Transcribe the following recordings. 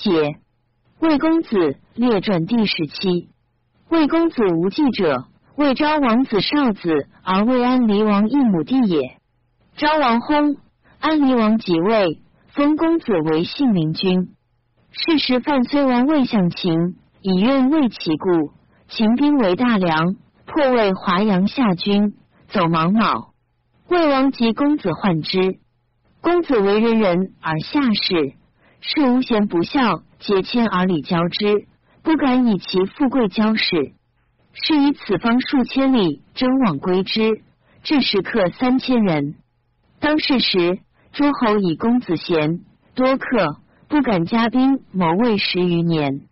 解。魏公子列传第十七。魏公子无忌者，魏昭王子少子，而魏安离王一母弟也。昭王薨，安离王即位，封公子为信陵君。是时范睢王魏向秦，以愿为其故，秦兵为大梁，破魏华阳下军，走芒卯。魏王及公子患之。公子为人仁而下士，是无贤不孝，皆迁而礼交之，不敢以其富贵交事。是以此方数千里，征往归之，至时客三千人。当世时，诸侯以公子贤，多客，不敢加兵谋魏十余年。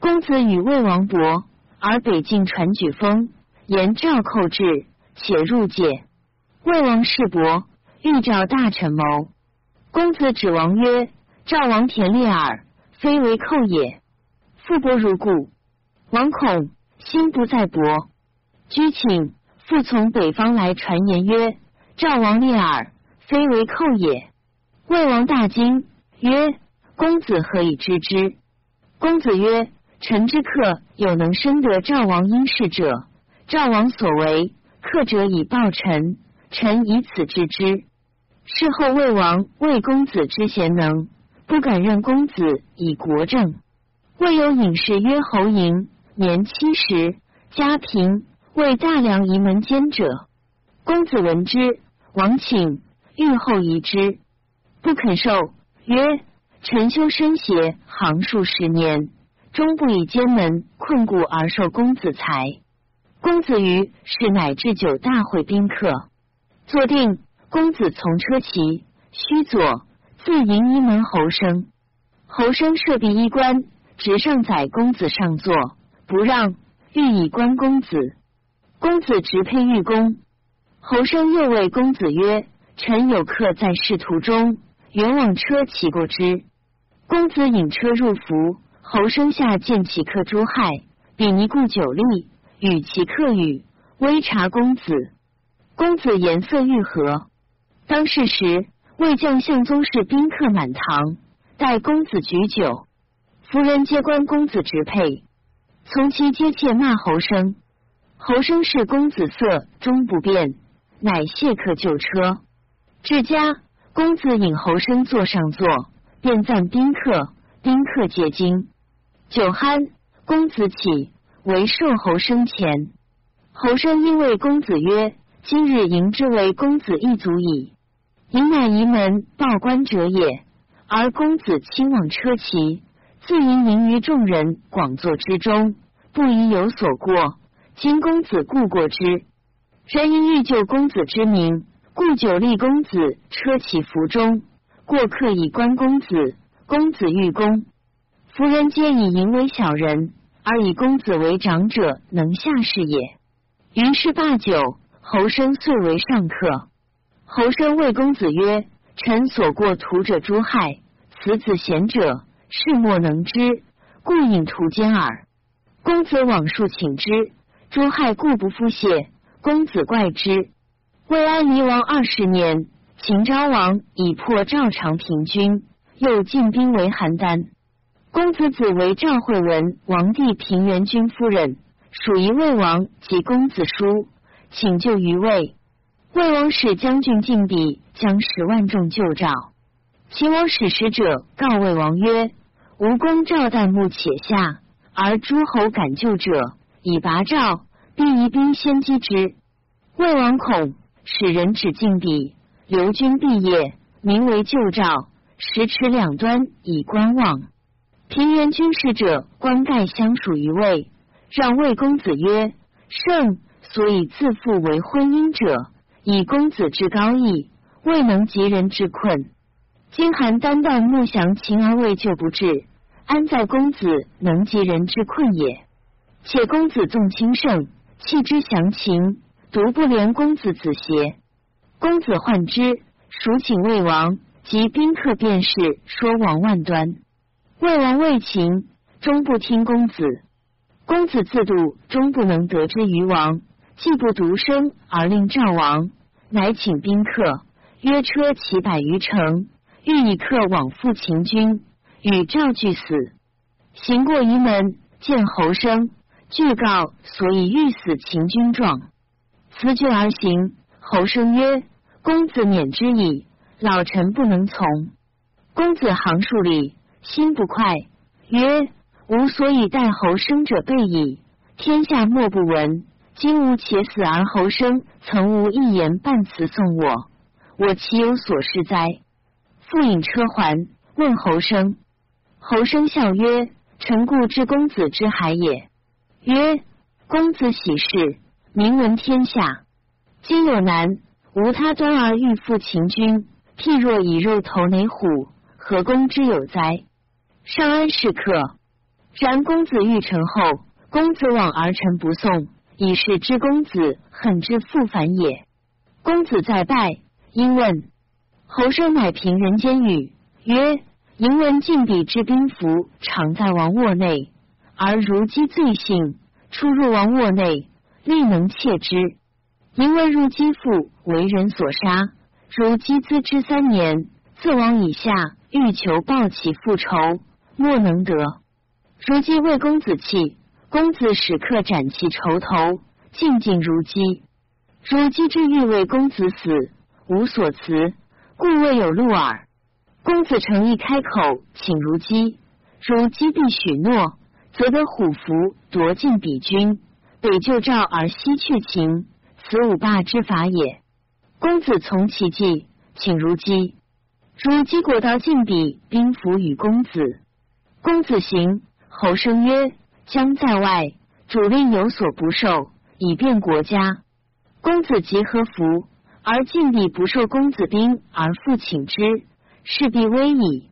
公子与魏王伯，而北境传举封，言赵寇至，且入界。魏王世伯。欲召大臣谋，公子指王曰：“赵王田猎耳，非为寇也。”复伯如故。王恐，心不在伯。居请复从北方来传言曰：“赵王猎耳，非为寇也。”魏王大惊，曰：“公子何以知之？”公子曰：“臣之客有能深得赵王因事者，赵王所为，客者以报臣，臣以此知之。”事后魏王魏公子之贤能，不敢任公子以国政。未有隐士曰侯嬴，年七十，家贫，为大梁仪门监者。公子闻之，王请欲后移之，不肯受，曰：“臣修身邪，行数十年，终不以监门困固而受公子财。”公子于是乃至酒大会宾客，坐定。公子从车骑，须左自迎一门侯生。侯生设壁衣冠，执上载公子上座，不让，欲以观公子。公子直佩玉弓。侯生又谓公子曰：“臣有客在仕途中，原往车骑过之。”公子引车入府，侯生下见其客诸害，比尼故酒力，与其客语，微察公子。公子颜色愈和。当世时，魏将相宗室宾客满堂，待公子举酒，夫人皆观公子直佩，从其皆切骂侯生。侯生是公子色终不变，乃谢客就车。至家，公子引侯生坐上座，便赞宾客，宾客皆惊。酒酣，公子起，为寿侯生前。侯生因为公子曰：“今日迎之为公子一足矣。”迎乃仪门报官者也，而公子亲往车骑，自迎名于众人广座之中，不宜有所过。今公子故过之，人因欲救公子之名，故久立公子车骑服中。过客以观公子，公子欲公，夫人皆以迎为小人，而以公子为长者，能下士也。于是罢酒，侯生遂为上客。侯生谓公子曰：“臣所过徒者诸害，此子贤者，事莫能知，故引徒奸耳。公子往数请之，诸害故不复谢。公子怪之。魏安离王二十年，秦昭王以破赵长平君，又进兵为邯郸。公子子为赵惠文王弟平原君夫人，属于魏王及公子叔，请救于魏。”魏王使将军进鄙，将十万众救赵。秦王使使者告魏王曰：“吴公赵旦暮且下，而诸侯敢救者，以拔赵，必移兵先击之。”魏王恐，使人指进鄙，留军毕业，名为救赵，十尺两端以观望。平原军使者冠盖相属于魏，让魏公子曰：“胜，所以自负为婚姻者。”以公子之高义，未能及人之困。今邯郸旦木降秦而未救不至，安在公子能及人之困也？且公子纵轻胜，弃之降秦，独不怜公子子邪？公子患之，蜀请魏王及宾客便是说王万端。魏王魏秦，终不听公子。公子自度，终不能得之于王。既不独生，而令赵王，乃请宾客，约车骑百余乘，欲以客往赴秦军。与赵俱死。行过仪门，见侯生，具告所以欲死秦军状，辞惧而行。侯生曰：“公子免之矣，老臣不能从。”公子行数里，心不快，曰：“吾所以待侯生者备矣，天下莫不闻。今吾且死，而侯生曾无一言半词送我，我岂有所失哉？”复引车还，问侯生。侯生笑曰：“臣故知公子之海也。”曰：“公子喜事，名闻天下。今有难，无他端而欲复秦军，譬若以肉投馁虎，何公之有哉？”上安是客。然公子欲成后，公子往而臣不送，以是知公子恨之复反也。公子再拜，因问。侯生乃凭人间语曰：“迎闻晋鄙之兵符常在王卧内，而如姬罪幸，出入王卧内，力能窃之。迎闻入姬父为人所杀，如姬资之三年，自王以下欲求报其复仇，莫能得。如姬为公子弃，公子使客斩其仇头，静静如鸡。如鸡之欲为公子死，无所辞。”故未有路耳。公子诚意开口，请如鸡。如鸡必许诺，则得虎符夺尽彼军，北救赵而西去秦，此五霸之法也。公子从其计，请如鸡。如鸡果到晋彼兵符与公子。公子行。侯生曰：“将在外，主令有所不受，以便国家。”公子即何服？而晋鄙不受公子兵而复请之，势必危矣。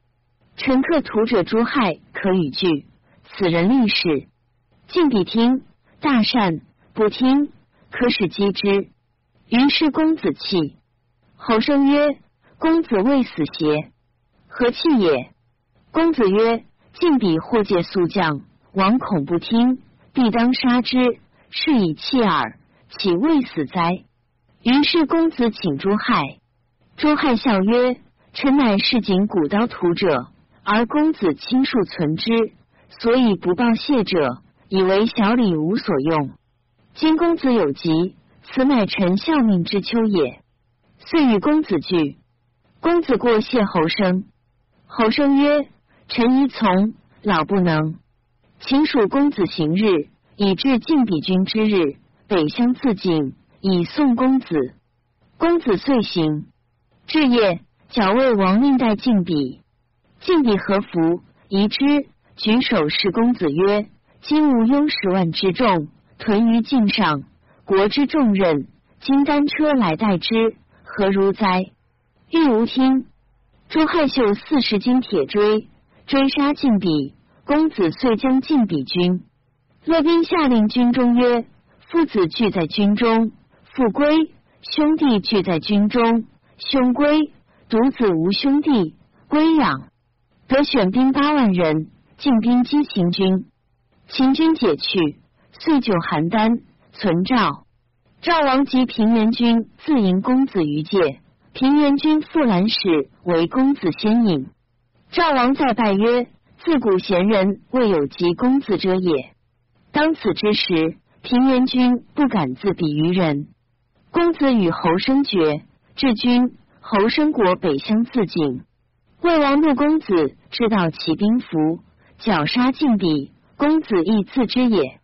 臣客图者诛害，可与惧。此人立事。晋鄙听，大善；不听，可使击之。于是公子弃。侯生曰：“公子未死邪？何弃也？”公子曰：“晋鄙或借速将，王恐不听，必当杀之，是以弃耳。岂未死哉？”于是公子请朱亥，朱亥笑曰：“臣乃市井古刀屠者，而公子亲数存之，所以不报谢者，以为小礼无所用。今公子有疾，此乃臣效命之秋也。”遂与公子聚。公子过谢侯生，侯生曰：“臣宜从，老不能。请属公子行日，以至晋鄙君之日，北乡自尽。”以送公子，公子遂行。至夜，矫为王令待晋鄙。晋鄙何服？疑之，举手示公子曰：“今无拥十万之众，屯于境上，国之重任，今单车来待之，何如哉？”欲无听。朱亥秀四十斤铁锥，追杀晋鄙。公子遂将晋鄙军。乐兵下令军中曰：“父子聚在军中。”父归，兄弟聚在军中；兄归，独子无兄弟，归养。得选兵八万人，进兵击秦军。秦军解去，遂就邯郸，存赵。赵王及平原君自迎公子于界，平原君复兰使为公子先引。赵王再拜曰：“自古贤人未有及公子者也。”当此之时，平原君不敢自比于人。公子与侯生绝，至君侯生国北乡自尽。魏王怒公子，知道其兵符，绞杀晋鄙。公子亦自知也，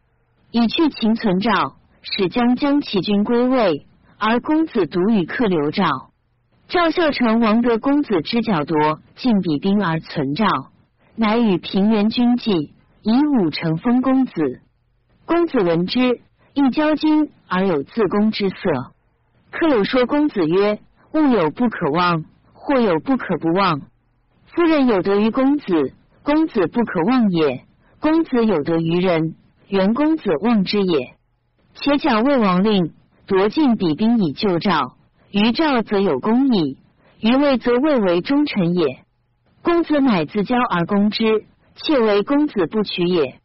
以去秦存赵，使将将其军归魏，而公子独与客留赵。赵孝成王得公子之角夺晋鄙兵而存赵，乃与平原君计，以武成封公子。公子闻之，亦骄矜而有自宫之色。客有说公子曰：“物有不可忘，或有不可不忘。夫人有得于公子，公子不可忘也；公子有得于人，原公子忘之也。且假魏王令夺尽彼兵以救赵，于赵则有功矣；于魏则魏为忠臣也。公子乃自骄而攻之，妾为公子不取也。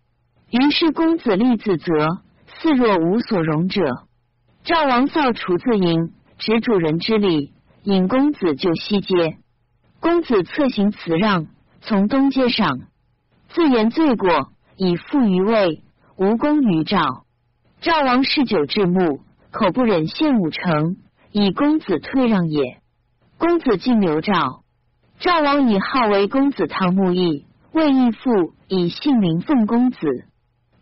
于是公子立自责，似若无所容者。”赵王扫除自营，执主人之礼，引公子就西街。公子策行辞让，从东街上，自言罪过，以负于魏，无功于赵。赵王嗜酒至暮，口不忍献五城，以公子退让也。公子敬刘赵，赵王以号为公子汤沐邑，魏义父以姓名奉公子。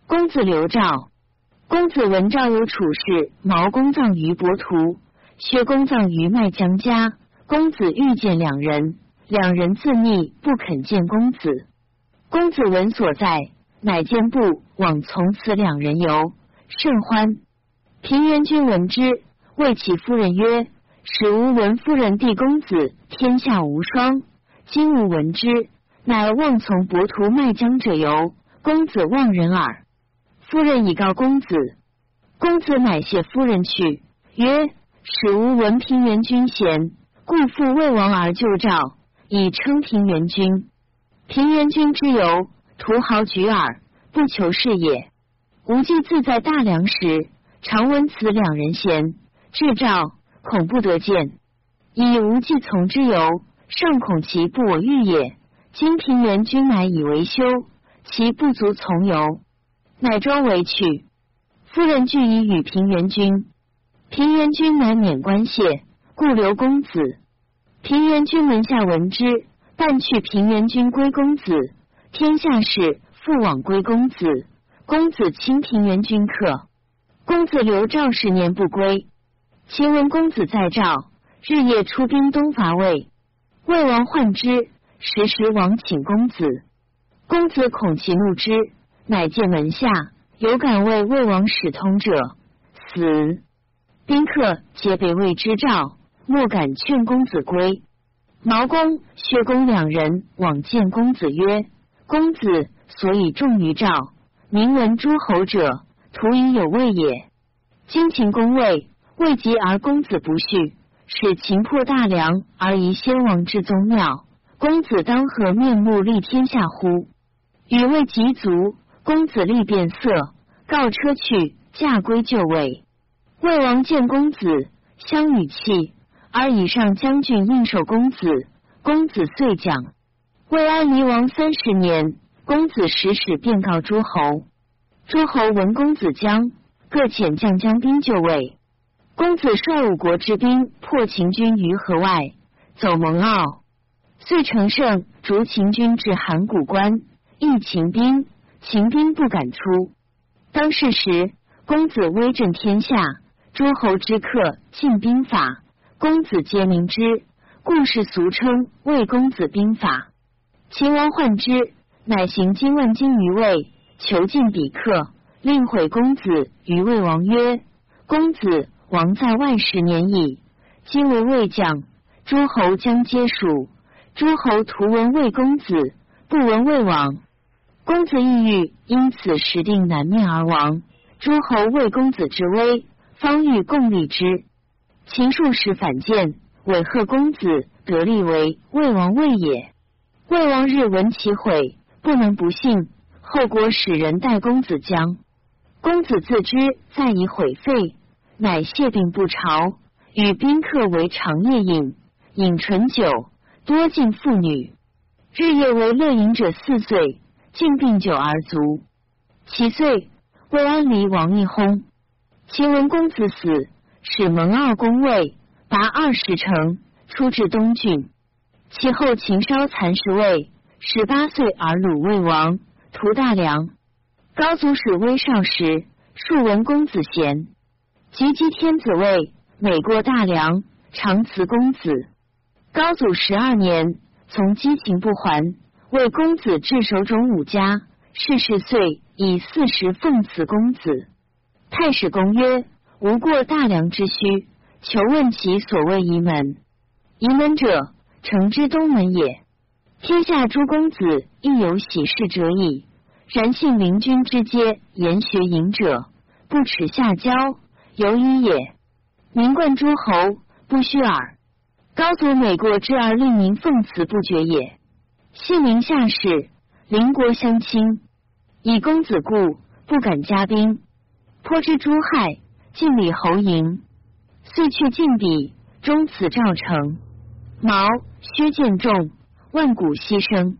公子刘赵，公子闻赵有处事，毛公葬于伯图，薛公葬于麦江家。公子遇见两人，两人自逆，不肯见公子。公子闻所在，乃见不往，从此两人游。甚欢。平原君闻之，谓其夫人曰：“使吾闻夫人弟公子，天下无双。今吾闻之，乃妄从伯图麦江者游。公子望人耳。”夫人以告公子，公子乃谢夫人去，曰：“使吾闻平原君贤，故复魏王而救赵，以称平原君。平原君之游，图豪举耳，不求是也。”无忌自在大梁时，常闻此两人贤，至赵恐不得见，以无忌从之游，尚恐其不我欲也。今平原君乃以为休，其不足从游，乃装为去。夫人俱以与平原君，平原君乃免官谢，故留公子。平原君门下闻之，但去平原君归公子，天下事复往归公子。公子亲平原君客，公子留赵十年不归。秦闻公子在赵，日夜出兵东伐魏。魏王患之，时时往请公子。公子恐其怒之，乃见门下有敢为魏王使通者，死。宾客皆被魏之赵，莫敢劝公子归。毛公、薛公两人往见公子曰：“公子所以重于赵。”名闻诸侯者，徒以有位也。今秦公魏，未及而公子不恤，使秦破大梁而遗先王之宗庙，公子当何面目立天下乎？与魏及足，公子立变色，告车去，驾归就位。魏王见公子，相与泣，而以上将军应受公子。公子遂讲。魏安离王三十年。公子使使便告诸侯，诸侯闻公子将，各遣将将兵就位。公子率五国之兵破秦军于河外，走蒙骜，遂乘胜逐秦军至函谷关，役秦兵，秦兵不敢出。当世时，公子威震天下，诸侯之客尽兵法，公子皆明之，故事俗称魏公子兵法。秦王患之。乃行金万金于魏，囚禁比克，令毁公子于魏王曰：“公子王在外十年矣，今为魏将，诸侯将皆属。诸侯图闻魏公子，不闻魏王。公子抑郁，因此时定南面而亡。诸侯魏公子之威，方欲共立之。秦数时反见，委贺公子得立为魏王魏也。魏王日闻其毁。”不能不信，后国使人代公子将，公子自知再以毁废，乃谢病不朝，与宾客为长夜饮，饮醇酒，多敬妇女，日夜为乐饮者四岁，尽病酒而卒。其岁，魏安离王一薨。秦文公子死，使蒙二公魏，拔二十城，出至东郡。其后秦稍蚕食魏。十八岁而鲁魏王，屠大梁。高祖使威少时，数闻公子贤，及击天子位，每过大梁，常辞公子。高祖十二年，从击秦不还，为公子至守种五家。逝世岁，以四十奉辞公子。太史公曰：无过大梁之虚，求问其所谓仪门。仪门者，城之东门也。天下诸公子亦有喜事者矣。然信陵君之阶，言学隐者，不耻下交，由一也。名冠诸侯，不虚耳。高祖每过之而令民奉辞不绝也。信宁下士，邻国相亲，以公子故，不敢加兵。颇知诸害，尽礼侯迎，遂去晋鄙，终此赵成。毛、薛建仲。万古牺牲。